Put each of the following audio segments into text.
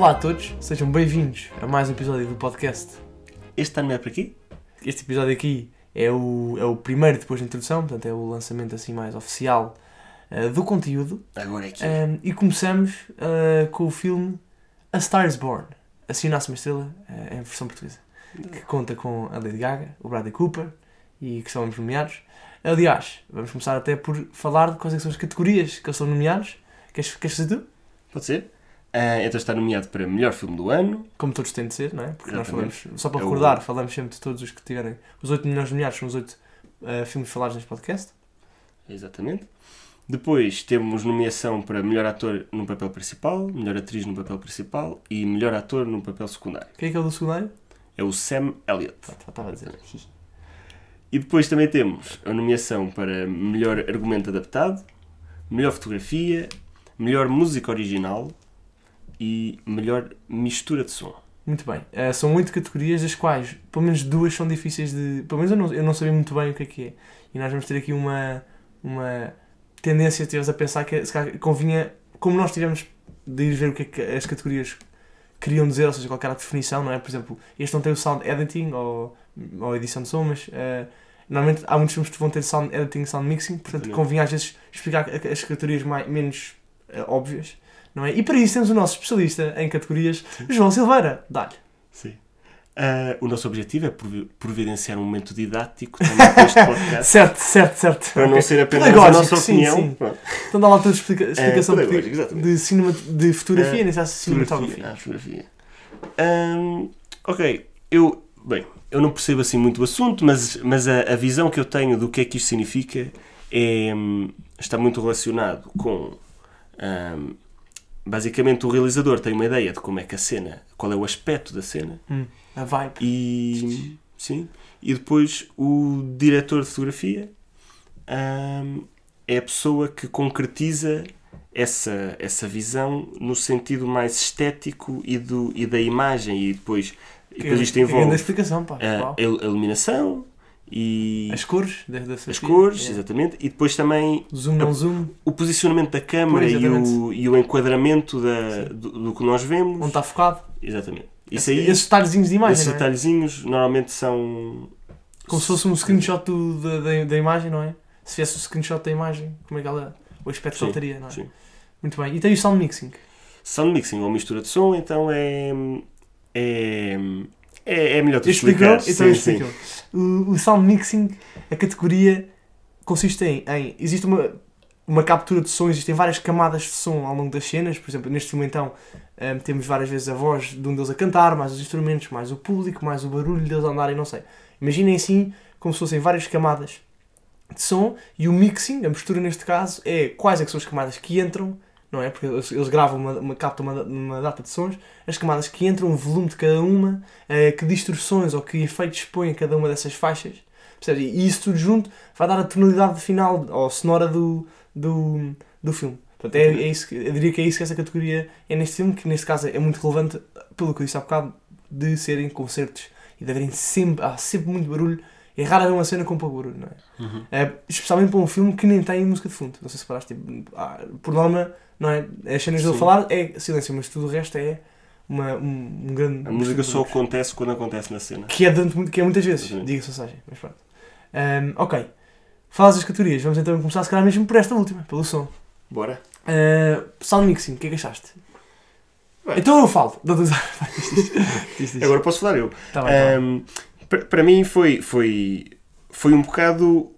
Olá a todos, sejam bem-vindos a mais um episódio do podcast. Este ano é para aqui? Este episódio aqui é o, é o primeiro depois da introdução, portanto é o lançamento assim mais oficial uh, do conteúdo. Agora é aqui. Um, e começamos uh, com o filme A Star is Born, Assim Nasce uma Estrela, uh, em versão portuguesa, que conta com a Lady Gaga, o Bradley Cooper e que são nomeados. Aliás, vamos começar até por falar de quais é que são as categorias que eles são nomeados. Queres, queres fazer tu? Pode ser? Uh, então está nomeado para melhor filme do ano. Como todos têm de ser, não é? Porque nós falamos, só para É o- recordar, falamos sempre de todos os que tiverem. Os oito melhores nomeados são os oito uh, filmes falados neste podcast. Exatamente. Depois temos nomeação para melhor ator no papel principal, melhor atriz no papel principal e melhor ator no papel secundário. Quem é que é o do secundário? É o Sam Elliott. Pronto, já estava a dizer. E depois também temos a nomeação para melhor argumento adaptado, melhor fotografia, melhor música original e melhor mistura de som. Muito bem. Uh, são oito categorias, das quais pelo menos duas são difíceis de. Pelo menos eu não, eu não sabia muito bem o que é que é. E nós vamos ter aqui uma, uma tendência, tivemos a pensar que se calhar convinha, como nós tivemos de ir ver o que é que as categorias queriam dizer, ou seja, qual era a definição, não é? Por exemplo, este não tem o sound editing ou, ou edição de som, mas uh, normalmente há muitos filmes que vão ter sound editing sound mixing, portanto convinha às vezes explicar as categorias mais, menos uh, óbvias, não é? E para isso temos o nosso especialista em categorias, João Silveira. Dá-lhe. Sim. Ah, o nosso objetivo é provi- providenciar um momento didático também para este podcast. Certo, certo, certo. Para não Ok. ser apenas a Pedagógico, nossa sim, opinião. sim. Pronto. Então dá lá a tua explica- explicação de, cinema, de fotografia, É, nem se cinematografia. Ah, fotografia. Ok, eu, bem, eu não percebo assim muito o assunto, mas, mas a, a visão que eu tenho do que é que isto significa é, hum, está muito relacionado com. ahm, basicamente, o realizador tem uma ideia de como é que a cena, qual é o aspecto da cena, Hum, a vibe. e, sim, e depois o diretor de fotografia ahm, é a pessoa que concretiza essa, essa visão no sentido mais estético e, do, e da imagem e depois, e depois isto grande envolve a, a iluminação e As cores da, da as cores, É. exatamente, e depois também Zoom, não zoom. o posicionamento da câmara Pois, e o, e o enquadramento da, do, do que nós vemos. Onde está focado. Exatamente. Isso aí, Esses detalhezinhos de imagem, esses é? detalhezinhos normalmente são Como se fosse um screenshot do- da, da, da imagem, não é? Se fizesse um screenshot da imagem, como é que ela. O aspecto Sim, saltaria, não é? sim. Muito bem. E tem o sound mixing. Sound mixing ou mistura de som, então é. É, é, é melhor tu explicar. Então sim, explicou. O, o sound mixing, a categoria consiste em, em existe uma, uma captura de som, existem várias camadas de som ao longo das cenas, por exemplo, neste filme então hum, temos várias vezes a voz de um deles a cantar, mais os instrumentos, mais o público, mais o barulho deles a andarem, não sei. Imaginem assim, como se fossem várias camadas de som e o mixing, a mistura neste caso, é quais é são as camadas que entram, não é? Porque eles, eles gravam uma, uma captam uma, uma data de sons, as camadas que entram, o volume de cada uma, eh, que distorções ou que efeitos põem em cada uma dessas faixas. Percebes? E isso tudo junto vai dar a tonalidade final ou sonora do, do, do filme. Portanto, é, é isso, que- eu diria que é isso que essa categoria é neste filme, que neste caso é muito relevante, pelo que eu disse há bocado, de serem concertos e de haverem sempre, há sempre muito barulho. É raro haver uma cena com pouco barulho, não é? Uhum. É, especialmente para um filme que nem tem música de fundo. Não sei se paraste, tipo, ah, por norma, não é? As cenas dele falar é silêncio, mas tudo o resto é uma, um, um grande. A música só acontece quando acontece na cena. Que é, durante, que é muitas vezes, diga-se passagem. Mas pronto. Ahm, ok. Falas das categorias, vamos então começar, se calhar, mesmo por esta última, pelo som. Bora? Ah, sound mixing, o que é que achaste? Bem. Então eu falo. Agora posso falar eu. Tá bem, tá bem. Para mim foi, foi, foi um bocado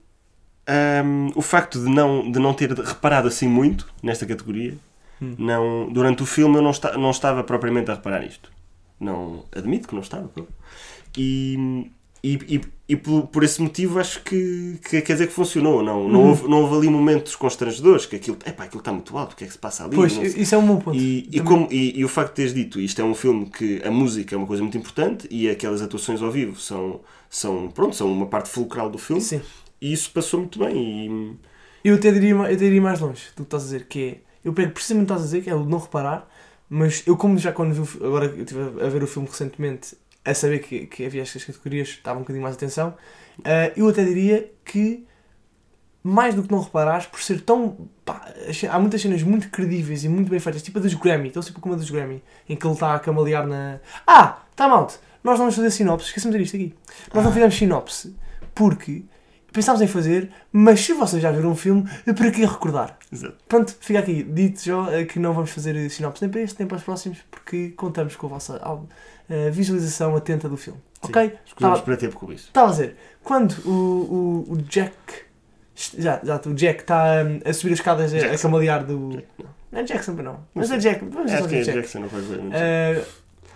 ahm, o facto de não, de não ter reparado assim muito nesta categoria. Hum. Não, durante o filme eu não, esta, não estava propriamente a reparar nisto. Não, admito que não estava. E, e, e, e por, por esse motivo acho que, que quer dizer que funcionou. Não, não, Uhum. houve, não houve ali momentos constrangedores que aquilo, epá, aquilo está muito alto, o que é que se passa ali? Pois, isso é um bom ponto. E, e, como, e, e o facto de teres dito, isto é um filme que a música é uma coisa muito importante e aquelas atuações ao vivo são, são, pronto, são uma parte fulcral do filme Sim. E isso passou muito bem. E, Eu até diria, eu até diria mais longe do que estás a dizer, que é. Eu pego precisamente o que estás a dizer, que é o de não reparar, mas eu, como já quando vi agora eu estive a ver o filme recentemente, a saber que, que havia estas categorias, estava um bocadinho mais atenção, ah, eu até diria que mais do que não reparares, por ser tão. Pá, há muitas cenas muito credíveis e muito bem feitas, tipo a dos Grammy, então tipo como a dos Grammy, em que ele está a camalear na. Ah! Tá out! Nós não vamos fazer sinopse, esqueci-me de dizer isto aqui. Nós não Ah. fizemos sinopse porque pensámos em fazer, mas se vocês já viram um filme, para que recordar? Exato. Pronto, fica aqui, dito já eh, que não vamos fazer sinopse nem para este nem para os próximos, porque contamos com a vossa visualização atenta do filme. Sim. Ok? Escolhemos Tá- para tempo com isso. Estava a dizer, quando o, o, o Jack. Já, já, o Jack está hum, a subir as escadas a, a Jackson. camalear do. Jack, não. Não é Jackson, não. Mas Não é Jack. Vamos Acho que é Jack. Jackson, não faz bem. Eh,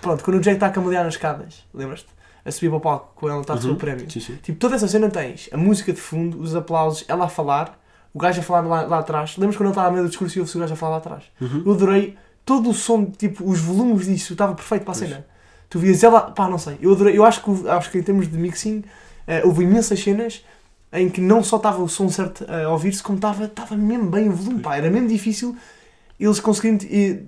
pronto, quando o Jack está a camalear nas escadas, lembras-te? A subir para o palco quando ela está a receber Uhum. o prémio. Sim, sim. Tipo, toda essa cena tens a música de fundo, os aplausos, ela a falar, o gajo a falar lá, lá atrás. Lembras quando ele estava a meio do discurso e ouve-se o gajo a falar lá atrás? Uhum. Eu adorei todo o som, tipo, os volumes disso, estava perfeito para a Pois. cena. Tu vias ela, pá, não sei. Eu adorei, eu acho que, acho que em termos de mixing, eh, houve imensas cenas em que não só estava o som certo a ouvir-se, como estava, estava mesmo bem o volume, pá, era mesmo difícil eles conseguirem eh,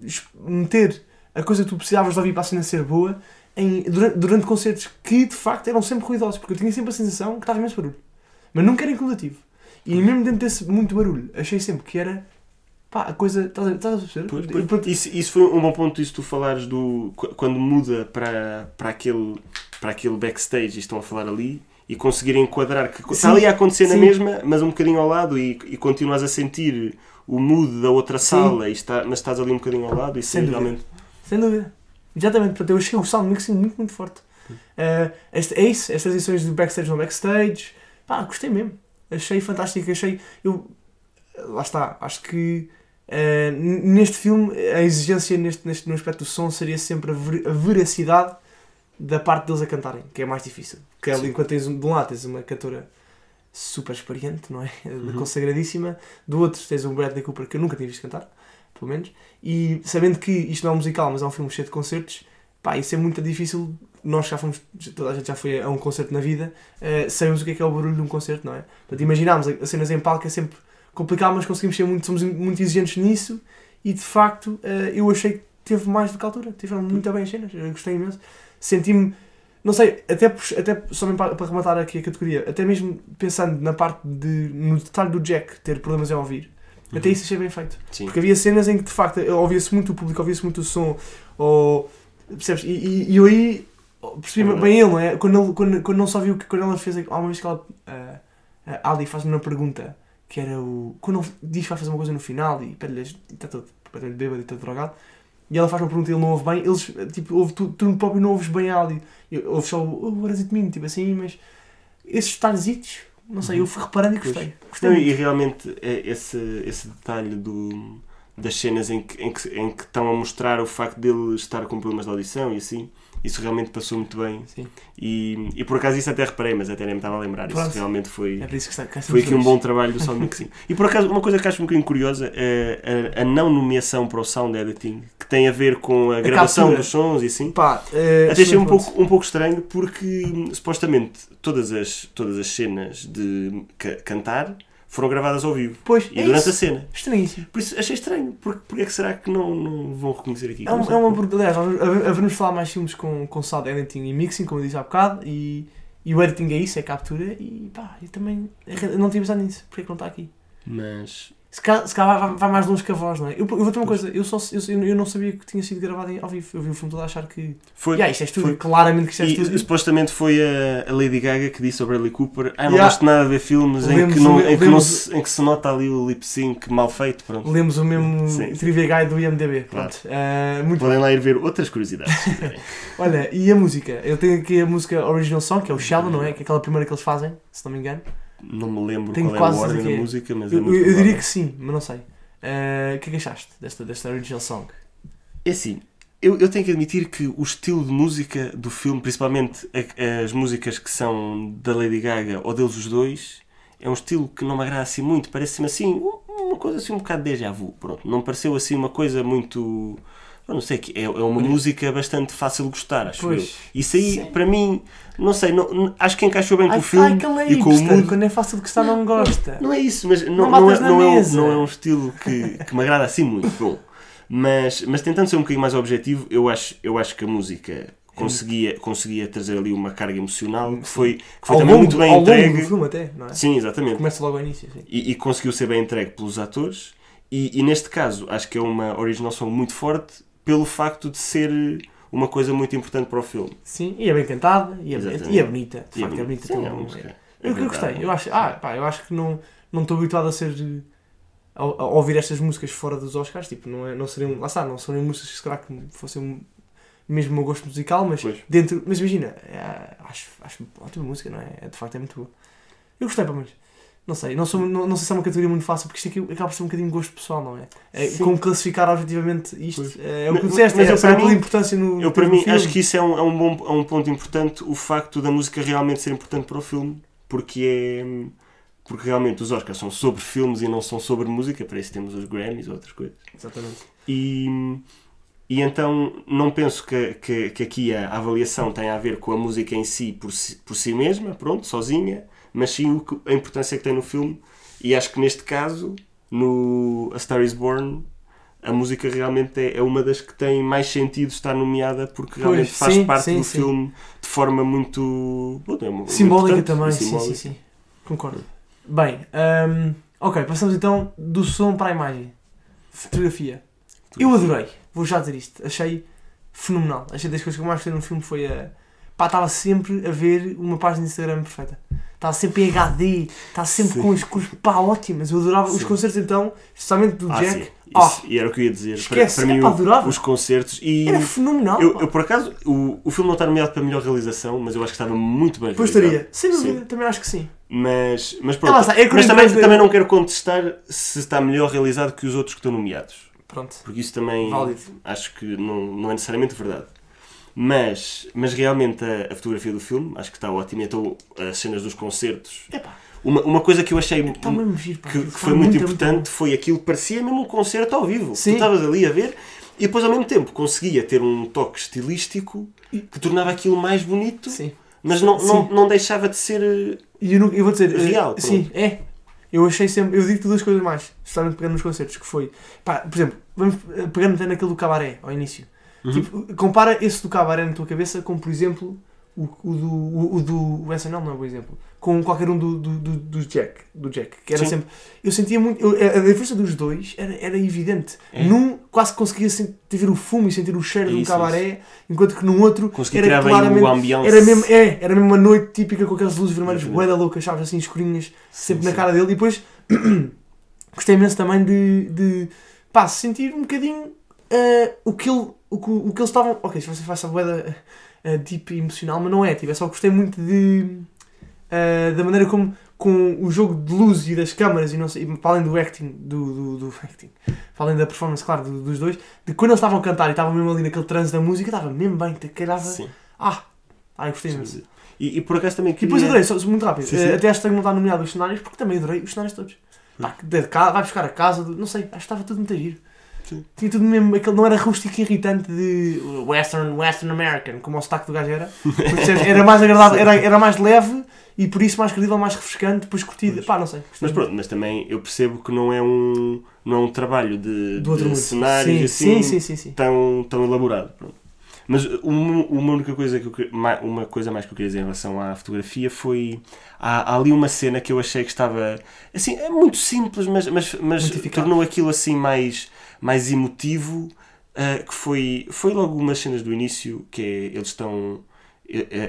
meter a coisa que tu precisavas de ouvir para a cena ser boa em, durante, durante concertos que de facto eram sempre ruidosos, porque eu tinha sempre a sensação que estava imenso barulho, mas nunca era incomodativo. E mesmo dentro desse muito barulho, achei sempre que era pá, a coisa. Estás a, estás a perceber? Pois, E, pois. pronto, Isso, isso foi um bom ponto, isso tu falares do. qu- quando muda para, para, aquele, para aquele backstage e estão a falar ali e conseguirem enquadrar que Sim. está ali a acontecer na Sim. mesma, mas um bocadinho ao lado e, e continuas a sentir o mood da outra Sim. sala, e está, mas estás ali um bocadinho ao lado e Sem dúvida. realmente. Sem dúvida. Exatamente, portanto, eu achei o sound mixing muito, muito forte. Uh, este, é isso, estas edições do backstage no backstage, pá, gostei mesmo. Achei fantástico, achei. Eu, lá está, acho que uh, neste filme a exigência neste, neste, no aspecto do som seria sempre a, ver- a veracidade da parte deles a cantarem, que é mais difícil. Porque ali, Sim. enquanto tens um, de um lado tens uma cantora super experiente, não é? Uhum. Consagradíssima, do outro tens um Bradley Cooper que eu nunca tinha visto cantar, pelo menos. E sabendo que isto não é um musical, mas é um filme cheio de concertos, pá, isso é muito difícil. Nós já fomos, toda a gente já foi a um concerto na vida, eh, sabemos o que é que é o barulho de um concerto, não é? Portanto, imaginámos as cenas em palco é sempre complicado, mas conseguimos ser muito, somos muito exigentes nisso e de facto eh, eu achei que teve mais do que a altura, tiveram muito bem as cenas, eu gostei imenso. Senti-me, não sei, até, até só para, para rematar aqui a categoria, até mesmo pensando na parte de, no detalhe do Jack ter problemas em ouvir, até isso achei bem feito. Sim. Porque havia cenas em que de facto ouvia-se muito o público, ouvia-se muito o som, ou percebes? E, e, e eu aí percebi verdade. bem ele, não é? Quando, ele, quando, quando não só viu que quando ela fez há uma vez que ela, ah, a Ali faz-me uma pergunta que era o. Quando ele diz que vai fazer uma coisa no final e pede-lhe está todo completamente bêbado e todo drogado. E ela faz uma pergunta e ele não ouve bem, eles, tipo, ouve tu, tu próprio não ouves bem a Ali. Ouves só o oh, what does it mean? Tipo assim, mas esses detalhezitos, não sei, eu fui reparando e gostei. Gostei Não, e realmente é esse, esse detalhe do, das cenas em que, em, que, em que estão a mostrar o facto dele estar com problemas de audição e assim, isso realmente passou muito bem. Sim. E, e por acaso isso até reparei, mas até nem me estava a lembrar. Isso Pronto. realmente foi, É isso que está foi aqui um bom trabalho do sound mixing. E por acaso, uma coisa que acho um bocadinho curiosa é a, a não nomeação para o sound editing, que tem a ver com a, gravação captura. dos sons e assim. Pá, eh, Até achei um pouco, um pouco estranho porque hum, supostamente todas as, todas as cenas de ca- cantar foram gravadas ao vivo Pois, e é durante a isso. cena. Estranhíssimo. Por isso achei estranho. Porque, porque é que será que não, não vão reconhecer aqui? É, um, é uma pergunta. Aliás, haveremos falar mais filmes com, com sound editing e mixing, como eu disse há bocado, e, e o editing é isso, é captura, e pá, eu também eu não tinha pensado nisso, porque é que não está aqui? Mas Se calhar, se calhar vai, mais longe que a voz, não é? Eu, eu vou ter uma coisa, eu, só, eu, eu não sabia que tinha sido gravado em- ao vivo, eu vi o filme todo a achar que. foi. Yeah, isto é estúdio, foi. claramente que isto é E estúdio. supostamente foi a, a Lady Gaga que disse ao Bradley Cooper: Ah, não Yeah. gosto nada de ver filmes em que, não, o- em, que não se, em que se nota ali o lip sync mal feito. Pronto. Lemos o mesmo Sim, sim. trivia guide do IMDB. Claro. Pronto. Eh, muito Podem lá ir ver outras curiosidades. Olha, e a música? Eu tenho aqui a música Original Song, que é o Shallow, não é? Que é aquela primeira que eles fazem, se não me engano. Não me lembro Tenho qual é a ordem da é. música, mas é Eu, muito eu- eu diria que sim, mas não sei. Eh, O que é que achaste desta, desta Original Song? É assim, eu, eu tenho que admitir que o estilo de música do filme, principalmente a- as músicas que são da Lady Gaga ou deles os dois, é um estilo que não me agrada assim muito. Parece-me assim, um- uma coisa assim um bocado déjà vu. Pronto, não pareceu assim uma coisa muito. Eu não sei, que é, é uma música bastante fácil de gostar, acho eu. Pois. Isso aí, Sim. para mim, não sei, não- não- acho que encaixou bem com Ai, o filme ai, é e com o mood. quando é fácil de gostar não gosta. Não é isso, mas não, Não não, é, não, é, um- mesa. não é um estilo que, que me agrada assim muito. Bom, mas, mas tentando ser um bocadinho mais objetivo, eu acho, eu acho que a música conseguia, conseguia trazer ali uma carga emocional que foi, que foi ao também longo, muito bem ao longo entregue. do filme até, não é? Sim, exatamente. Começa logo ao início, sim. E, e conseguiu ser bem entregue pelos atores. E, e neste caso, acho que é uma original song muito forte pelo facto de ser uma coisa muito importante para o filme. Sim, e é bem cantada, e é, Exatamente. e é bonita. De E facto, é bonita. Sim, é uma música. Eu, eu gostei, eu acho, ah, pá, eu acho que não não estou habituado a ser a, a ouvir estas músicas fora dos Oscars, tipo, não, é, não seriam, lá está, não seriam músicas que se calhar que fossem mesmo o meu gosto musical, mas Pois. dentro, mas imagina, é, acho, acho ótima música, não é? É, De facto é muito boa. Eu gostei, pelo menos. Não sei, não, sou, não, não sei se é uma categoria muito fácil, porque isto aqui acaba por ser um bocadinho gosto pessoal, não é? é Sim. como classificar objetivamente isto, Pois. é, o que tu Mas- disseste, mas é, para mim- importância no Eu, para mim, filme. acho que isso é um, é, um bom, é um ponto importante, o facto da música realmente ser importante para o filme, porque é. Porque realmente os Oscars são sobre filmes e não são sobre música, para isso temos os Grammys ou outras coisas. Exatamente. E, e então não penso que, que, que aqui a avaliação tenha a ver com a música em si por si, por si mesma, pronto, sozinha, mas sim a importância que tem no filme. E acho que neste caso, no A Star is Born, a música realmente é, é uma das que tem mais sentido estar nomeada porque realmente Pois, faz sim, parte sim, do sim. filme de forma muito. bom, é muito Simbólica também, e sim, sim, simbólica. sim. Concordo. Bem, hum, ok, passamos então do som para a imagem. Fotografia. Eu adorei, vou já dizer isto. Achei fenomenal. Achei das coisas que eu mais gostei no filme foi a. Pá, estava sempre a ver uma página de Instagram perfeita. Estava sempre em HD, estava sempre Sim. com as cores pá, ótimas. Eu adorava os Sim. concertos então, especialmente do Ah, Jack. sim. Ah, Isso, e era o que eu ia dizer. esquece, para, para mim, adorava. os concertos. E Era fenomenal. Eu, pá. eu, por acaso, o, o filme não está nomeado para a melhor realização, mas eu acho que estava muito bem Pois realizado. estaria, sem dúvida, também acho que sim. Mas, mas Ah, pronto. está, é mas também, também não quero contestar se está melhor realizado que os outros que estão nomeados. Pronto, Porque isso também válido. acho que não, não é necessariamente verdade. Mas, mas realmente a, a fotografia do filme acho que está ótima. Então as cenas dos concertos. Epá, Uma, uma coisa que eu achei mesmo giro, pá. que, que foi muito, muito importante foi aquilo que parecia mesmo um concerto ao vivo. Sim. Tu estavas ali a ver e depois ao mesmo tempo conseguia ter um toque estilístico que tornava aquilo mais bonito, Sim. mas não, não, Sim. não deixava de ser. E eu, não- eu vou dizer, eh, Real, sim, é. Eu achei sempre, eu digo-te duas coisas mais, especialmente pegando nos concertos, que foi, pá, por exemplo, vamos eh, pegando até naquele do cabaré, ao início. Uhum. Tipo, compara esse do cabaré na tua cabeça com, por exemplo, o, o do, o, o do o SNL não é um bom exemplo, com qualquer um do, do, do, do Jack, do Jack, que era Sim. sempre, eu sentia muito, eu- a diferença dos dois era, era evidente. É. Num quase conseguia sentir ver o fumo e sentir o cheiro É de um isso, cabaré, enquanto que no outro Consegui era claramente o era mesmo, é, era mesmo uma noite típica com aquelas luzes vermelhas boeda loucas, sabes, assim, escurinhas, sempre na sim. cara dele. E depois gostei imenso também de, de pá, sentir um bocadinho eh, o, que ele, o, que, o que eles estavam. Ok, se você faz a boeda eh, deep e emocional, mas não é, tipo, é só que gostei muito de. eh, da maneira como com o jogo de luz e das câmaras e não sei, e para além do acting, do, do, do acting, para além da performance, claro, do- dos dois, de quando eles estavam a cantar e estavam mesmo ali naquele transe da música, estava mesmo bem, calhava. Sim. Ah! Ai, gostei imenso. E, e por acaso também E queria... depois adorei, só, muito rápido. Sim, eh, sim. Até acho que não está nomeado os cenários, porque também adorei os cenários todos. Pá, que de casa, vai buscar a casa, de- não sei, acho que estava tudo muito giro. Sim. Tinha tudo mesmo, aquele não era rústico e irritante de Western, Western American, como o sotaque do gajo era. Era mais agradável, era, era mais leve e por isso mais credível, mais refrescante, depois curtido. Pá, não sei. Mas pronto, mas também eu percebo que não é um, não é um trabalho de, de cenários sim, assim sim, sim, sim, sim. Tão, tão elaborado. pronto. Mas uma, uma única coisa que eu, uma coisa mais que eu queria dizer em relação à fotografia foi há, há ali uma cena que eu achei que estava assim é muito simples mas mas, mas tornou aquilo assim mais mais emotivo ah, que foi foi logo umas cenas do início que é, eles estão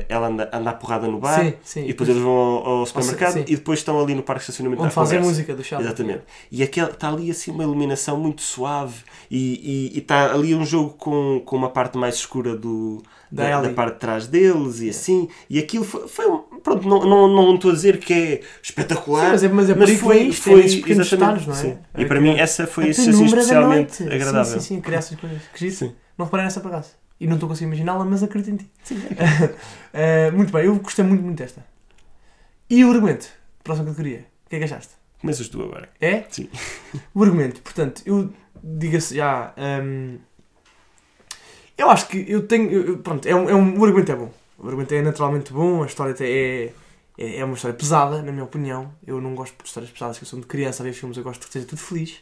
ela anda, anda a porrada no bar Sim, sim. e depois eles vão ao, ao supermercado sim. e depois estão ali no parque de estacionamento Onde à fazem a música do chá. Exatamente. E aquela, está ali assim uma iluminação muito suave e, e, e está ali um jogo com, com uma parte mais escura do, Da da, da parte de trás deles e assim. E aquilo foi, foi pronto, não, não, não estou a dizer que é espetacular. Mas é, mas é mas foi- isto, foi- é exatamente, detalhes, não é? sim. É E para mim essa foi assim, especialmente agradável. Sim, sim, sim, criar essas coisas. Que giro. Não reparei nessa acaso. E não estou a conseguir imaginá-la, mas acredito em ti. Eh, muito bem, eu gostei muito, muito desta. E o argumento? Próxima categoria. O que é que achaste? Começas tu agora. É? Sim. O argumento, portanto, eu diga-se já. hum, eu acho que eu tenho. eu- pronto, é um, é um- o argumento é bom. O argumento é naturalmente bom, a história até é, é, é uma história pesada, na minha opinião. Eu não gosto de histórias pesadas, que eu sou de criança a ver filmes, eu gosto que seja tudo feliz.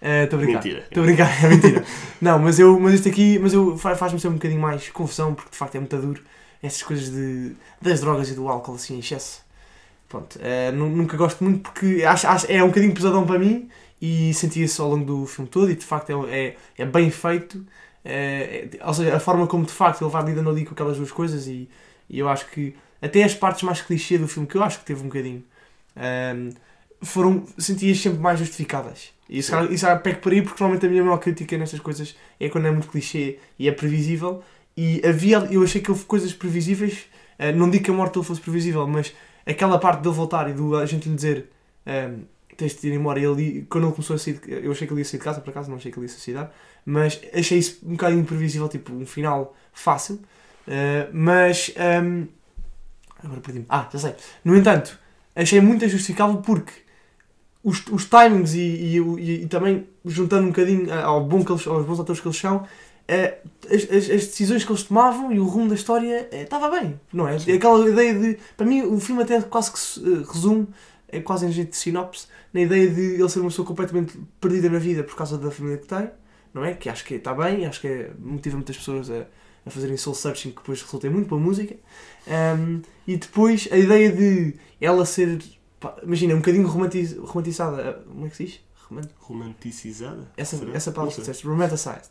Estou a brincar. Mentira. Estou a brincar, é mentira. não, mas, eu, mas isto aqui mas eu, fa- faz-me ser um bocadinho mais confusão, porque de facto é muito duro. Essas coisas de, das drogas e do álcool assim em excesso. Pronto, eh, nu- nunca gosto muito porque acho, acho- é um bocadinho pesadão para mim e senti isso ao longo do filme todo e de facto é, é, é bem feito. Eh, é- ou seja, a forma como de facto ele vai lidando ali com aquelas duas coisas e, e eu acho que até as partes mais clichê do filme, que eu acho que teve um bocadinho, ehm, foram, senti-as sempre mais justificadas. E isso, isso é pego por aí porque normalmente a minha maior crítica nestas coisas é quando é muito clichê e é previsível. E havia, eu achei que houve coisas previsíveis, eh, não digo que a morte dele fosse previsível, mas aquela parte dele voltar e do a gente lhe dizer ehm, tens de ir embora. E ele, quando ele começou a sair, eu achei que ele ia sair de casa, por acaso não achei que ele ia se suicidar, mas achei isso um bocado imprevisível, tipo um final fácil. Eh, mas ehm, agora perdi-me. Ah, já sei. No entanto, achei muito justificável porque os, os timings e, e, e- e também juntando um bocadinho ao bom que eles, aos bons atores que eles são, eh, as, as- as decisões que eles tomavam e o rumo da história eh, estava bem, não é? Sim. Aquela ideia de. Para mim, o filme até quase que se eh, resume, é quase em jeito de sinopse, na ideia de ele ser uma pessoa completamente perdida na vida por causa da família que tem, não é? Que acho que está bem, acho que motiva muitas pessoas a, a fazerem soul searching, que depois resulta em muito boa música. Um, e depois a ideia de ela ser, pá, imagina, um bocadinho romantiz, romantizada, eh, como é que se diz? Roman- Romanticizada? essa, Será? essa palavra que disseste, romanticized.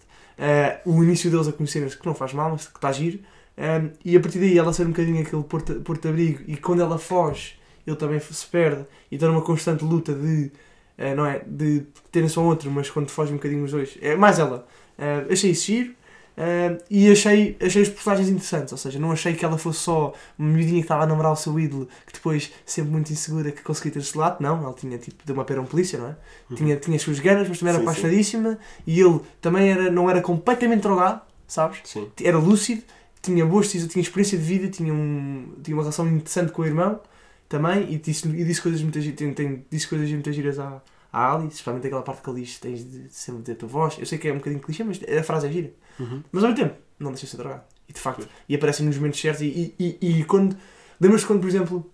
Uh, o início deles a conhecerem-se, que não faz mal, mas que está a giro. Um, e a partir daí ela ser um bocadinho aquele porto- porto-abrigo e quando ela foge, ele também se perde e está numa constante luta de, uh, não é, de terem só um outro, mas quando foge um bocadinho os dois. É mais ela. Uh, achei isso giro. Uh, e achei, achei os personagens interessantes, ou seja, não achei que ela fosse só uma miudinha que estava a namorar o seu ídolo, que depois, sempre muito insegura, que conseguia ter esse lado. Não, ela tinha tipo de uma pera um polícia, não é? Uhum. tinha, tinha as suas ganas, mas também era Sim, sim. apaixonadíssima e ele também era, não era completamente drogado, sabes? Sim. Era lúcido, tinha boas tinha experiência de vida, tinha, um, tinha uma relação interessante com o irmão também e disse, e disse coisas muito tem, tem, disse coisas muito giras à, à Ali, especialmente aquela parte que ele diz tens de sempre ter a tua voz. Eu sei que é um bocadinho clichê, mas a frase é gira. Uhum. Mas ao mesmo tempo, não deixa de ser drogado. E de facto, e aparecem nos momentos certos. E, e, e, e quando. Lembras-te quando, por exemplo,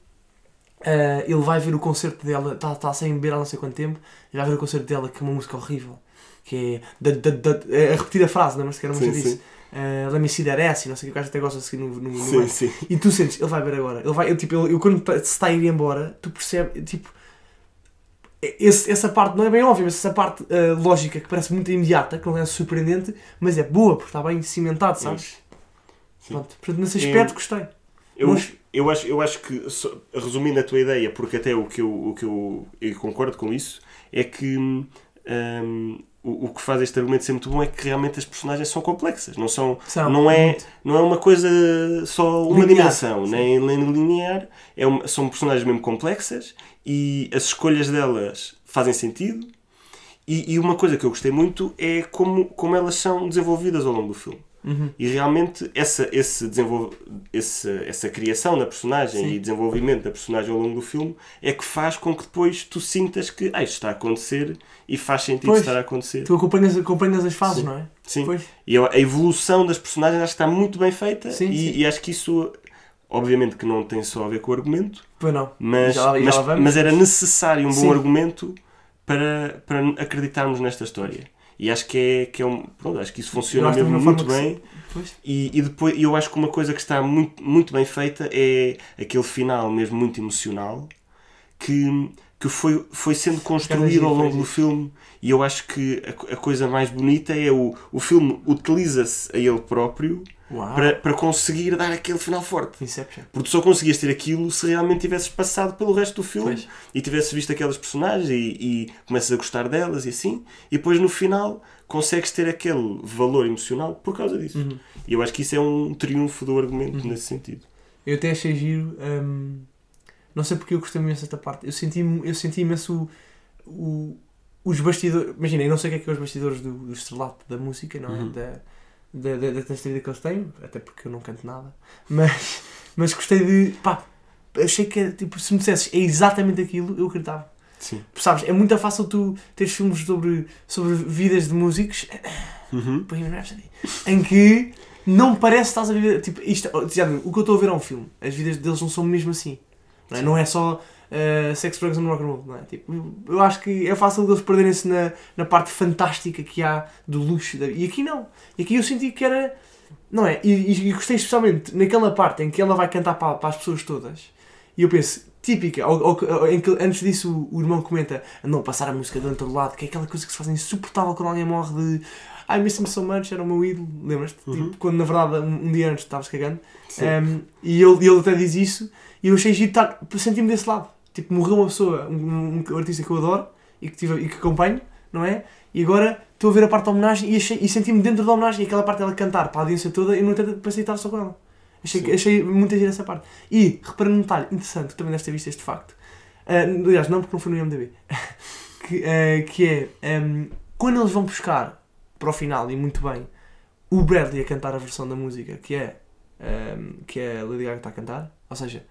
eh, ele vai ver o concerto dela, está tá sem beber há não sei quanto tempo, e vai ver o concerto dela, que é uma música horrível. Que é. Da, da, da, é a repetir a frase, lembras-te que era uma música disso? Uh, Let me see that ass, e não sei o que o gajo até gosta de seguir no, no, no Sim, sim. E tu sentes, ele vai ver agora. Ele vai, tipo, ele, eu, quando tá- se está a ir embora, tu percebes, tipo, esse, essa parte não é bem óbvia, mas essa parte uh, lógica que parece muito imediata, que não é surpreendente, mas é boa, porque está bem cimentado, sabes? Sim. Pronto, portanto, nesse aspecto gostei. Eu, Mas- eu, acho, eu acho que, resumindo a tua ideia, porque até o que eu, o que eu, eu concordo com isso, é que hum, o, o que faz este argumento ser muito bom é que realmente as personagens são complexas. Não, são, São não, é, muito. não é uma coisa só uma Linear, dimensão, sim. nem, nem linear. É uma- são personagens mesmo complexas e as escolhas delas fazem sentido. E, e uma coisa que eu gostei muito é como, como elas são desenvolvidas ao longo do filme. Uhum. E realmente essa, esse desenvol... esse, essa criação da personagem Sim. e desenvolvimento da personagem ao longo do filme é que faz com que depois tu sintas que ah, isto está a acontecer e faz sentido Pois. estar a acontecer. Tu acompanhas, acompanhas as fases, Sim. não é? Sim. Pois. E a evolução das personagens acho que está muito bem feita Sim, e, sim. e acho que isso, obviamente, que não tem só a ver com o argumento, Pois não. mas, Já já mas, mas era necessário um bom Sim. argumento para, para acreditarmos nesta história. E acho que é, que é um. Pronto, acho que isso funciona mesmo muito bem. E, e depois eu acho que uma coisa que está muito, muito bem feita é aquele final mesmo muito emocional que, que foi, foi sendo construído ao longo do filme e eu acho que a, a coisa mais bonita é o, o filme utiliza-se a ele próprio. Para, para conseguir dar aquele final forte. Inception. Porque só conseguias ter aquilo se realmente tivesses passado pelo resto do filme Pois. e tivesses visto aquelas personagens e, e começas a gostar delas e assim, e depois no final consegues ter aquele valor emocional por causa disso. Uhum. E eu acho que isso é um triunfo do argumento nesse sentido. Eu até achei giro. hum, não sei porque eu gostei imenso desta parte. Eu senti, eu senti imenso o, o- os bastidores. Imagina, eu não sei o que é que é os bastidores do, do estrelato da música, não é? Uhum. Da, da, da, da desta vida que eles têm, até porque eu não canto nada. Mas, mas gostei de. pá, achei que era, tipo, se me dissesses é exatamente aquilo, eu acreditava. Sim. Sabes, é muito fácil tu teres filmes sobre, sobre vidas de músicos Uhum. Em que não parece que estás a viver. Tipo, isto, já o que eu estou a ver é um filme. As vidas deles não são mesmo assim. Não é, não é só uh, sex, drugs and rock and roll. Não é? tipo, eu acho que é fácil eles perderem-se na, na parte fantástica que há do luxo. Da... E aqui não. E aqui eu senti que era. Não é? E, e, e gostei especialmente naquela parte em que ela vai cantar para, para as pessoas todas. E eu penso, típica, ou, ou, em que antes disso o, o irmão comenta a passar a música do outro lado, que é aquela coisa que se faz insuportável quando alguém morre de I miss him so much, era o meu ídolo, lembras-te? Uhum. Tipo, quando na verdade um, dia antes estavas cagando. Um, e ele, ele até diz isso e eu achei giro estar, senti-me desse lado. Tipo, morreu uma pessoa, um, um, artista que eu adoro e que, tive, e que acompanho, não é? E agora estou a ver a parte da homenagem e, achei, e senti-me dentro da homenagem e aquela parte dela cantar para a audiência toda e não entanto pensei estar só com ela. Achei, achei muito gira essa parte. E, repara num detalhe interessante, também desta vista este facto. Uh, aliás, não porque não foi no IMDB. que, uh, que é, um, quando eles vão buscar para o final, e muito bem, o Bradley a cantar a versão da música, que é, um, que é a Lady Gaga está a cantar, ou seja,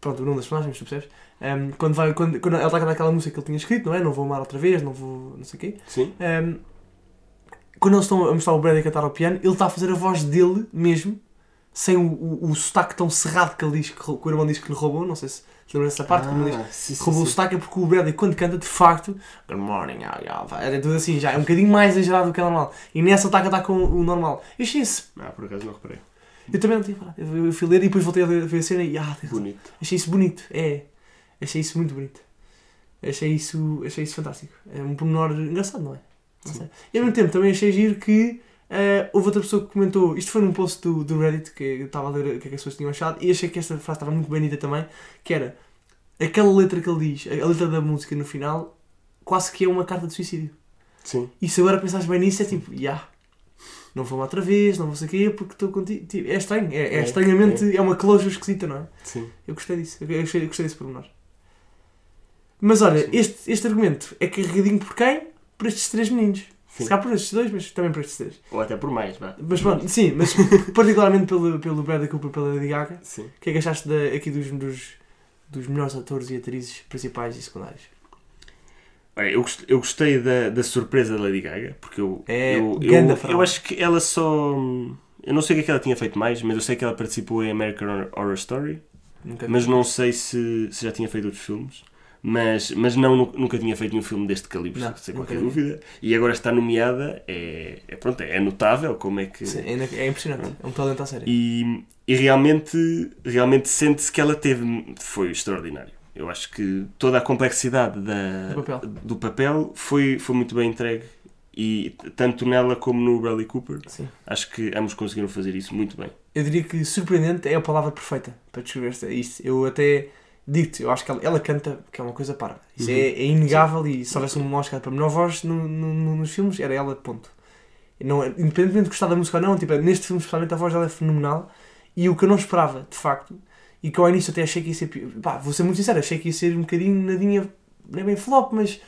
pronto, o nome das personagens, tu percebes? Um, quando, vai, quando, quando ela está a cantar aquela música que ele tinha escrito, não é? Não vou amar outra vez, não vou. não sei o quê. Sim. Um, quando eles estão a mostrar o Bradley a cantar ao piano, ele está a fazer a voz dele mesmo, sem o, o, o sotaque tão cerrado que ele diz que, que o irmão diz que lhe roubou, não sei se lembra dessa parte, ah, diz, sim, sim, roubou sim. o sotaque é porque o Bradley quando canta de facto Good morning, yeah, é tudo assim, já é um bocadinho mais exagerado do que é normal. E nessa está a cantar com o normal. Eu achei isso. Ah, por acaso não reparei. Eu também não tinha parado. Eu fui ler e depois voltei a ver a cena e ah, bonito. achei isso bonito. É. Achei isso muito bonito. Achei isso, achei isso fantástico. É um pormenor engraçado, não é? Não sei. E ao mesmo tempo também achei giro que uh, houve outra pessoa que comentou. Isto foi num post do, do Reddit que eu estava a ler o que, é que as pessoas tinham achado e achei que esta frase estava muito bonita também. Que era aquela letra que ele diz, a letra da música no final, quase que é uma carta de suicídio. Sim. E se agora pensares bem nisso, é tipo, já. Yeah, não vou outra vez, não vou sei o quê, porque estou contigo. Tipo, é estranho, é, é, é estranhamente, é. é. uma closure esquisita, não é? Sim. Eu gostei disso, eu gostei, eu gostei desse pormenor. Mas olha, este, este argumento é carregadinho por quem? Por estes três meninos. Sim. Se calhar por estes dois, mas também por estes três. Ou até por mais, vá. Mas pronto, sim, mas particularmente pelo, pelo Bradley Cooper e pela Lady Gaga. Sim. O que é que achaste de, aqui dos, dos, dos melhores atores e atrizes principais e secundários? Eu gostei, eu gostei da, da surpresa da Lady Gaga, porque eu, é eu, eu, eu, acho que ela só. Eu não sei o que é que ela tinha feito mais, mas eu sei que ela participou em American Horror Story, nunca mas não sei se, se já tinha feito outros filmes. Mas, mas não, nunca tinha feito nenhum filme deste calibre, não, sem qualquer dúvida. E agora está nomeada, é, é, pronto, é notável como é que. Sim, é, é impressionante, é um talento à série. E, e realmente, realmente sente-se que ela teve. Foi extraordinário. Eu acho que toda a complexidade da, do, papel. do papel foi, foi muito bem entregue e tanto nela como no Bradley Cooper Sim. acho que ambos conseguiram fazer isso muito bem. Eu diria que surpreendente é a palavra perfeita para descrever isto. Eu até digo-te, eu acho que ela, ela, canta, que é uma coisa para. Isso uhum. é, é, inegável Sim. e se houvesse um Oscar para melhor voz no, no, nos filmes, era ela, ponto. Não, independentemente de gostar da música ou não, tipo, neste filme, especialmente, a voz dela é fenomenal e o que eu não esperava, de facto, e que ao início até achei que ia ser. Pá, vou ser muito sincero, achei que ia ser um bocadinho nadinha, nem bem flop, mas.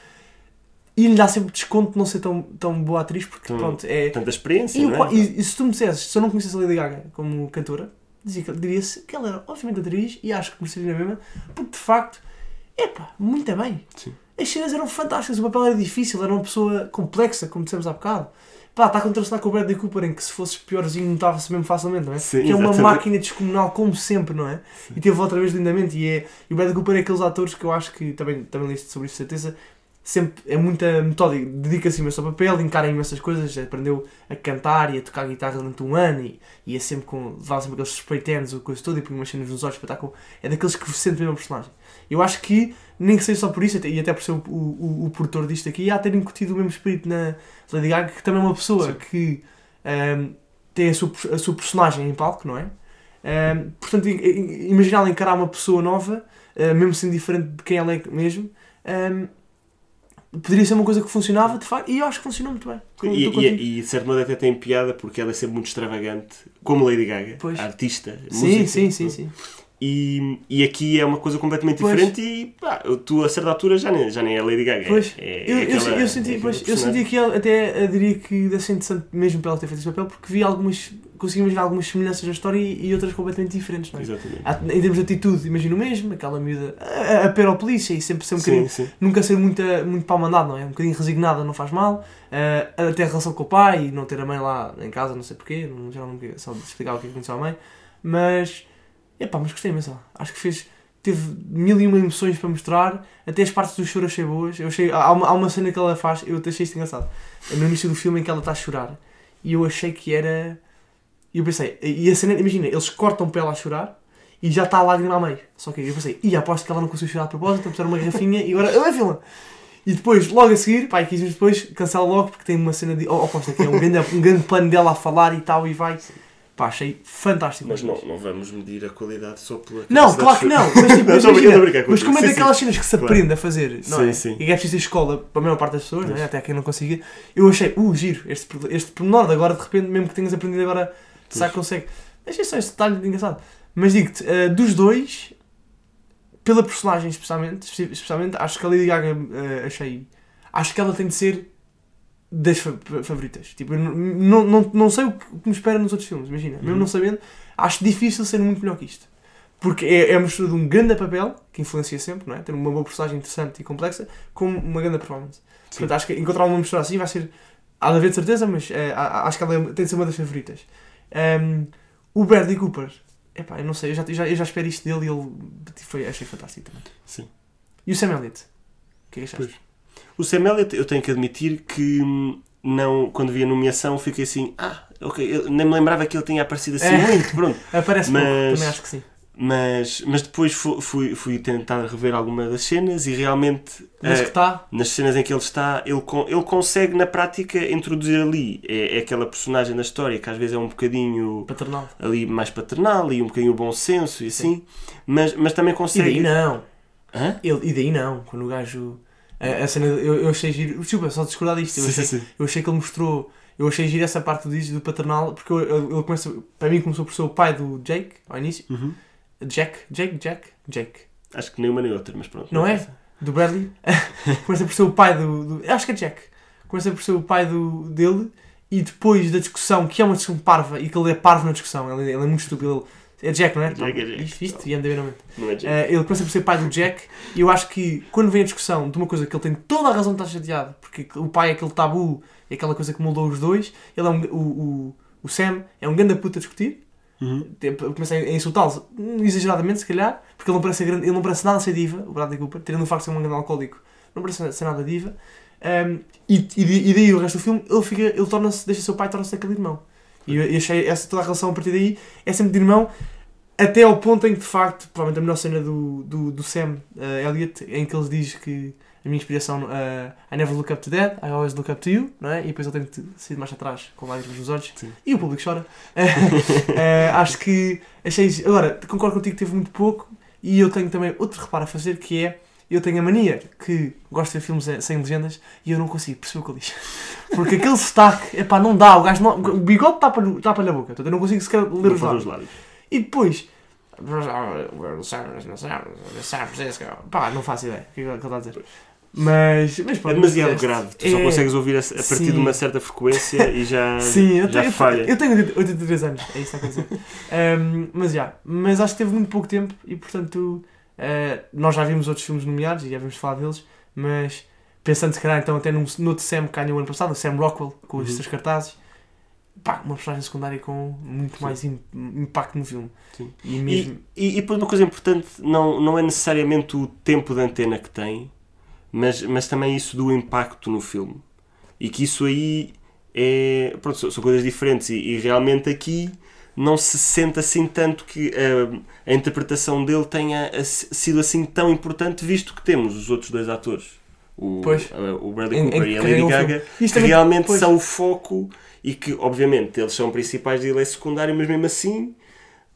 E lhe dá sempre desconto de não ser tão, tão boa atriz, porque Tum, pronto, é. Tanta experiência, e, não é? e, e se tu me dissesses, se eu não conhecesse a Lady Gaga como cantora, diria-se que ela era obviamente atriz e acho que mereceria na mesma, porque de facto, epá, muito bem. Sim. As cenas eram fantásticas, o papel era difícil, era uma pessoa complexa, como dissemos há bocado. Pá, está a contrastar com o Bradley Cooper, em que se fosses piorzinho notava-se mesmo facilmente, não é? Sim, que é uma exatamente. máquina descomunal, como sempre, não é? Sim. E teve outra vez lindamente. E, é, e o Bradley Cooper é aqueles atores que eu acho que, também, também liste sobre isso, certeza, sempre é muita metódica, dedica-se imenso ao papel, encara imensas coisas, aprendeu a cantar e a tocar guitarra durante um ano e, e é sempre com, levava sempre aqueles spray o coisa toda e põe umas cenas nos olhos, espetáculo. É daqueles que sente mesmo o personagem. Eu acho que, nem que seja só por isso, e até por ser o, o, o produtor disto aqui, há ter incutido o mesmo espírito na Lady Gaga, que também é uma pessoa Sim. que um, tem a sua, a sua personagem em palco, não é? Um, portanto, imaginar ela encarar uma pessoa nova, uh, mesmo sendo diferente de quem ela é mesmo, um, poderia ser uma coisa que funcionava de facto e eu acho que funcionou muito bem. E, e, e, de certo modo até tem piada porque ela é sempre muito extravagante, como Lady Gaga, pois. artista, sim, música. Sim, sim, sim. E, e aqui é uma coisa completamente pois. diferente e pá, tu a certa altura já nem, já nem é Lady Gaga. Pois. É, eu, é aquela, eu, senti, é pois, eu senti que ele até diria que deve ser interessante mesmo para ela ter feito esse papel porque vi algumas, consegui imaginar algumas semelhanças na história e, e outras completamente diferentes. Não é? Exatamente. Em termos de atitude, imagino mesmo, aquela miúda a, a pera ao polícia e sempre ser um bocadinho, sim, sim. nunca ser muito, muito para mandado, não é? Um bocadinho resignada, não faz mal. Uh, até a relação com o pai e não ter a mãe lá em casa, não sei porquê, já não só explicar o que aconteceu à mãe. Mas Epá, mas gostei imenso. Acho que fez. teve mil e uma emoções para mostrar, até as partes do choro achei boas. Eu achei, há, uma, há uma cena que ela faz, eu achei isto engraçado. É no início do filme em que ela está a chorar. E eu achei que era. E eu pensei, e a cena, imagina, eles cortam para ela a chorar e já está a lágrima a meio. Só que eu pensei, e aposto que ela não conseguiu chorar de propósito, então puseram uma garrafinha e agora, eu filma. E depois, logo a seguir, pá, 15 minutos depois, cancela logo porque tem uma cena de. Oh, oposta, que é um grande, um grande plano dela a falar e tal, e vai. Pá, achei fantástico. Mas não, não vamos medir a qualidade só pela. Não, claro que não. Mas, tipo, mas, a imagina, mas como é Sim, daquelas sim. cenas que se Claro. aprende a fazer, não Sim, é? sim. E que é preciso ter escola para a maior parte das pessoas, não é? até quem não consiga. Eu achei, uh, giro, este, este pormenor de agora, de repente, mesmo que tenhas aprendido agora, será que consegue? Achei só este detalhe engraçado. Mas digo-te, eh, dos dois, pela personagem especialmente, espe- especialmente acho que a Lady Gaga eh, achei. Acho que ela tem de ser das fa- favoritas. Tipo, não, não, não, sei o que, me espera nos outros filmes, imagina. Mesmo Uhum. não sabendo, acho difícil ser muito melhor que isto. Porque é, é a mistura de um grande papel, que influencia sempre, não é? Ter uma boa personagem interessante e complexa, com uma grande performance. Sim. Portanto, acho que encontrar uma mistura assim vai ser. Há de haver de certeza, mas a- acho que ela é- tem de ser uma das favoritas. Ehm, o Bradley Cooper, epá, eu não sei, eu já, eu já, eu já espero isto dele e ele foi, achei fantástico também. Sim. E o Sam Elliott? O que é que achaste? O Sam Elliott, eu tenho que admitir que não, quando vi a nomeação, fiquei assim, ah, ok, eu nem me lembrava que ele tinha aparecido assim É. muito, pronto. Aparece pouco, Mas- também acho que sim. Mas, mas depois fu- fui, fui tentar rever alguma das cenas e realmente Mas eh, que está, nas cenas em que ele está, ele, ele consegue na prática introduzir ali. É, é aquela personagem da história que às vezes é um bocadinho paternal. ali mais paternal e um bocadinho bom senso e assim, mas, mas também E consegue. daí não. Hã? Ele, e daí não, quando o gajo. A, a cena, eu, eu achei giro. Desculpa, só discordar disto. Eu Sim, achei, sim, sim. eu achei que ele mostrou. Eu achei giro essa parte do, do paternal, porque ele começa. Para mim, começou por ser o pai do Jake, ao início. Uhum. Jack, Jake, Jack, Jake. Acho que nem uma nem outra, mas pronto. Não é? Do Bradley. começa por ser o pai do, do- Acho que é Jack. Começa por ser o pai do, dele e depois da discussão, que é uma discussão parva e que ele é parvo na discussão. Ele, ele é muito estúpido. Ele, é Jack, não é? Jack é Jack. Isto, isto, IMDb não mente. Não é Jake. Eh, ele começa por ser pai do Jack e eu acho que quando vem a discussão de uma coisa que ele tem toda a razão de estar chateado, porque o pai é aquele tabu, é aquela coisa que moldou os dois, ele é um, o, o, o Sam é um grande puta a discutir, Uhum. Tem- começa a insultá-lo hum, exageradamente, se calhar, porque ele não parece, grande, ele não parece nada ser diva, o Bradley Cooper, tendo o facto de ser um grande alcoólico, não parece ser nada diva. Um, e, e, e daí o resto do filme, ele, fica, ele torna-se, deixa seu pai, torna-se aquele irmão. E eu achei essa, toda a relação a partir daí é sempre de irmão, até ao ponto em que, de facto, provavelmente a melhor cena do, do, do Sam uh, Elliott, em que ele diz que a minha inspiração, uh, I never look up to dad, I always look up to you, não é? E depois ele tem de sair marcha atrás com lágrimas nos olhos Sim. e o público chora. Uh, acho que achei. Agora, concordo contigo que teve muito pouco e eu tenho também outro reparo a fazer que é. Eu tenho a mania que gosto de ver filmes sem legendas e eu não consigo perceber o que ele diz. Porque aquele sotaque, epá, não dá, o gajo não, o bigode tapa-lhe tapa a boca, portanto eu não consigo sequer ler Não os lábios. os lábios. E depois. Pá, não faço ideia o que é que ele está a dizer. Mas, mas É pronto, demasiado este- grave. Tu só é- consegues ouvir a, a partir Sim. de uma certa frequência e já, Sim, eu já tenho, falha. eu tenho 80 83 anos, é isso que está a dizer. Um, mas já, mas acho que teve muito pouco tempo e portanto uh, nós já vimos outros filmes nomeados e já vimos falar deles, mas pensando se calhar então até num, no outro Sam que ganhou ano passado, o Sam Rockwell, com os Uhum. seus cartazes, pá, uma personagem secundária com muito Sim. mais im- impacto no filme. Sim. E mesmo. E, e, e depois uma coisa importante, não, não é necessariamente o tempo de antena que tem, mas, mas também isso do impacto no filme. E que isso aí é. Pronto, são, são coisas diferentes. E, e realmente aqui não se sente assim tanto que a, a interpretação dele tenha ass- sido assim tão importante, visto que temos os outros dois atores. O, Pois. a- o Bradley Em- Cooper em e a Lady Gaga, que realmente pois. são o foco e que, obviamente, eles são principais e ele é secundário, mas mesmo assim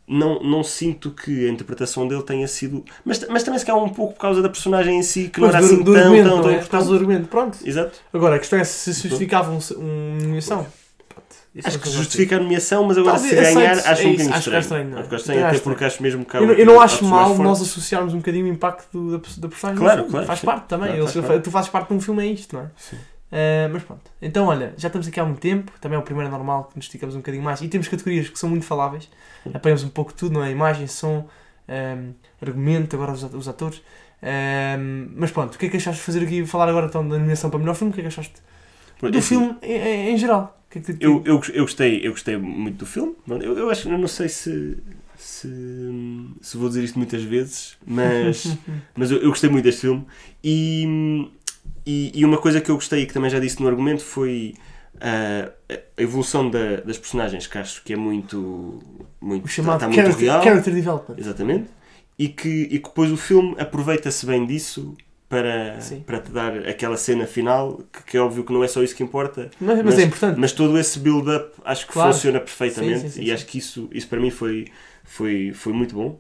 não, não sinto que a interpretação dele tenha sido. Mas, mas também se calhar um pouco por causa da personagem em si, que não era assim do tão, tão, não tão é? Por causa do argumento, pronto. Exato. Agora, a questão é se justificava um, uma nomeação. Isso Acho é que uma coisa justifica a nomeação, mas agora Talvez, se ganhar, acho é um bocadinho acho que é estranho. estranho, não é? Acho que é estranho, Também até acho porque acho mesmo que Eu, não- eu não acho mal nós associarmos um bocadinho o impacto da, da personagem. Claro, claro, Faz sim. parte também. Claro, Ele- faz parte. Tu fazes parte de um filme, é isto, não é? Sim. Ah, mas pronto. Então, olha, já estamos aqui há muito tempo. Também é o primeiro normal que nos esticamos um bocadinho mais. E temos categorias que são muito faláveis. Apanhamos um pouco tudo, não é? Imagem, som, ahm, argumento, agora os, os atores. Ahm, mas pronto, o que é que achaste de fazer aqui? Falar agora então da nomeação para melhor filme? O que é que achaste do assim, filme em, em- geral? O que é que te- Eu, eu, eu, gostei, eu gostei muito do filme. Eu, eu acho, eu não sei se. se, se vou dizer isto muitas vezes, mas, mas eu, eu gostei muito deste filme. E, e, e uma coisa que eu gostei e que também já disse no argumento foi ah, a evolução da- das personagens, que acho que é muito. muito O chamado está muito character, real. character development. Exatamente. E que, e que depois o filme aproveita-se bem disso para, Sim. para te dar aquela cena final, que, que é óbvio que não é só isso que importa, Mas, mas é importante. mas todo esse build-up acho que Claro. funciona perfeitamente Sim, sim, sim, e acho que isso, isso para mim foi, foi, foi muito bom.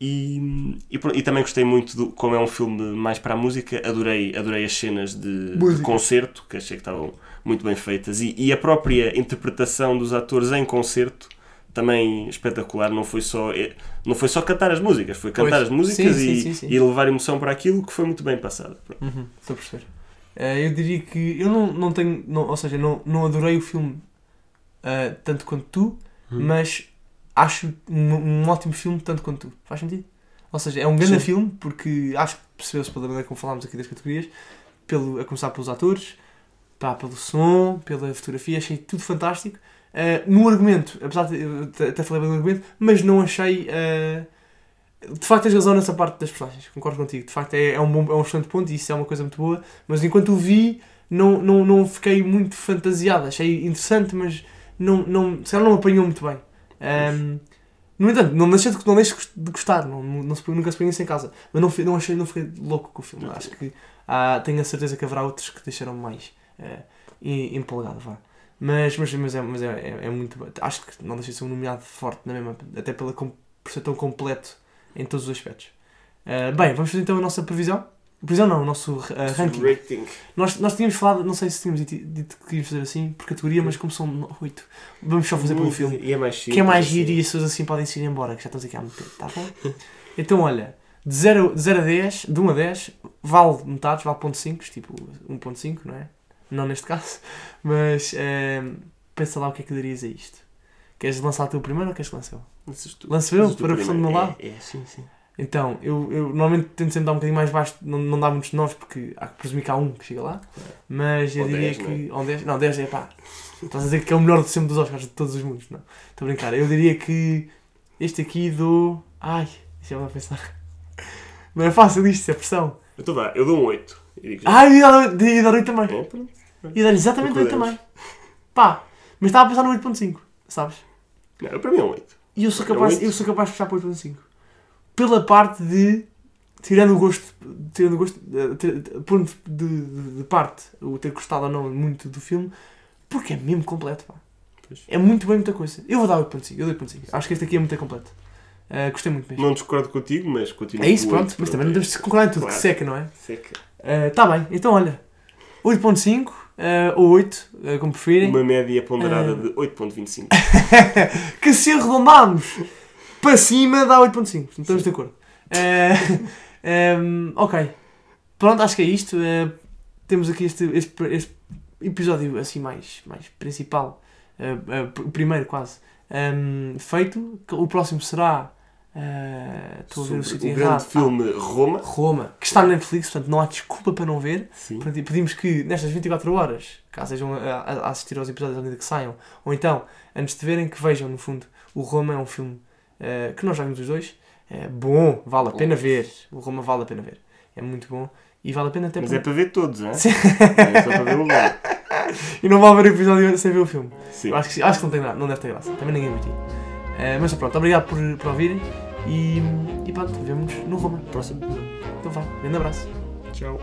E, e, e também gostei muito, do, como é um filme mais para a música, adorei, adorei as cenas de, de concerto, que achei que estavam muito bem feitas, e, e a própria interpretação dos atores em concerto também espetacular, não foi só, eh, não foi só cantar as músicas, foi cantar Pois. as músicas Sim, e, sim, sim, e levar emoção para aquilo que foi muito bem passado. Pronto. Uhum, estou a perceber. Eh, eu diria que eu não, não tenho, não, ou seja, não, não adorei o filme eh, tanto quanto tu, Hum. mas acho um, um ótimo filme tanto quanto tu. Faz sentido? Ou seja, é um grande Sim. filme porque acho que percebeu-se pela maneira como falámos aqui das categorias, pelo, a começar pelos atores, pá, pelo som, pela fotografia, achei tudo fantástico. Eh, no argumento, apesar de eu até- falei bem do argumento, mas não achei. eh, de facto, tens razão nessa parte das personagens, concordo contigo. De facto, é, é, um, bom, é um excelente ponto e isso é uma coisa muito boa. Mas enquanto o vi, não, não, não fiquei muito fantasiado. Achei interessante, mas não, não, se calhar não apanhou muito bem. Ahm, no entanto, não deixei de, não deixo de gostar, não, não, se, nunca se põe isso em casa. Mas não, não, achei, não fiquei louco com o filme. Acho que há, tenho a certeza que haverá outros que deixaram mais eh, em- empolgado. Vá. Mas, mas, mas, é, mas é, é, é muito. Acho que não deixei de ser um nomeado forte na mesma, até pela, por ser tão completo em todos os aspectos. Ah, bem, vamos fazer então a nossa previsão. Previsão não, o nosso ah, ranking. Rating. Nós, nós tínhamos falado, não sei se tínhamos dito, dito que queríamos fazer assim, por categoria, mas como são oito, vamos só fazer pelo filme. E é mais Que é mais simples, giro e as pessoas assim podem se ir embora, que já estamos aqui há muito tempo, tá bom? Então olha, de 0, de 0 a 10, de 1 a 10, vale metades, vale ponto 5, tipo 1.5, não é? Não neste caso, mas ehm, pensa lá o que é que darias a isto. Queres lançar tu primeiro ou queres que lance eu? Lanças tu. Lance eu, para a versão do meu primeiro. lado? É, é, sim, sim. Então, eu, eu normalmente tento sempre dar um bocadinho mais baixo, não, não dá muitos 9 porque há que presumir que há um que chega lá, mas eu Ou diria 10, que. Ou 10, não, 10 é pá. Estás a dizer que é o melhor de sempre dos Oscars de todos os mundos, não. Estou a brincar. Eu diria que este aqui dou. Ai, deixa-me lá pensar. Não é fácil isto, é pressão. Então vá, eu dou um 8. Eu digo já. Ai, ia dar, ia dar 8 também. É. Ia dar exatamente 8 Concordamos. também. Pá, mas estava a pensar no 8.5, sabes? Não, para mim é um 8. E eu sou É um capaz, oito. eu sou capaz de puxar para 8.5. Pela parte de. Tirando o gosto. Tirando o gosto. eh, Pondo de, de, de parte o ter gostado ou não muito do filme. Porque é mesmo completo, pá. Pois. É muito bem, muita coisa. Eu vou dar 8.5. Eu dou 8.5. Acho que este aqui é muito completo. Eh, gostei muito mesmo. Não discordo contigo, mas continuo É isso, pronto. oito, Mas também não temos de concordar em tudo, Claro. que seca, não é? Seca. Está bem, então olha. 8.5 eh, ou 8, eh, como preferirem. Uma média ponderada de 8.25. que se arredondarmos para cima dá 8.5. Portanto, Estamos de acordo. Eh, ehm, ok. Pronto, acho que é isto. Eh, temos aqui este, este, este episódio assim mais, mais principal. o primeiro quase. ehm, feito. O próximo será. ver o o grande errado. filme Roma. Ah, Roma, que está na Netflix, portanto não há desculpa para não ver. Sim. Pedimos que nestas 24 horas, caso estejam a, a- a assistir aos episódios à medida que saiam, ou então, antes de verem, que vejam, no fundo, o Roma é um filme eh, que nós já vimos os dois. É bom, vale a Bom. pena ver. O Roma vale a pena ver. É muito bom. E vale a pena até Mas por- é para ver todos, hein? Sim. É só para ver o Roma. E não vale ver o episódio sem ver o filme. Sim. Acho que, acho que não, tem, nada- não deve ter graça. Também ninguém viu. Uh, mas pronto, obrigado por, por ouvirem. E, e pronto, vemos no Roma. Próximo. Então vá, grande abraço. Tchau.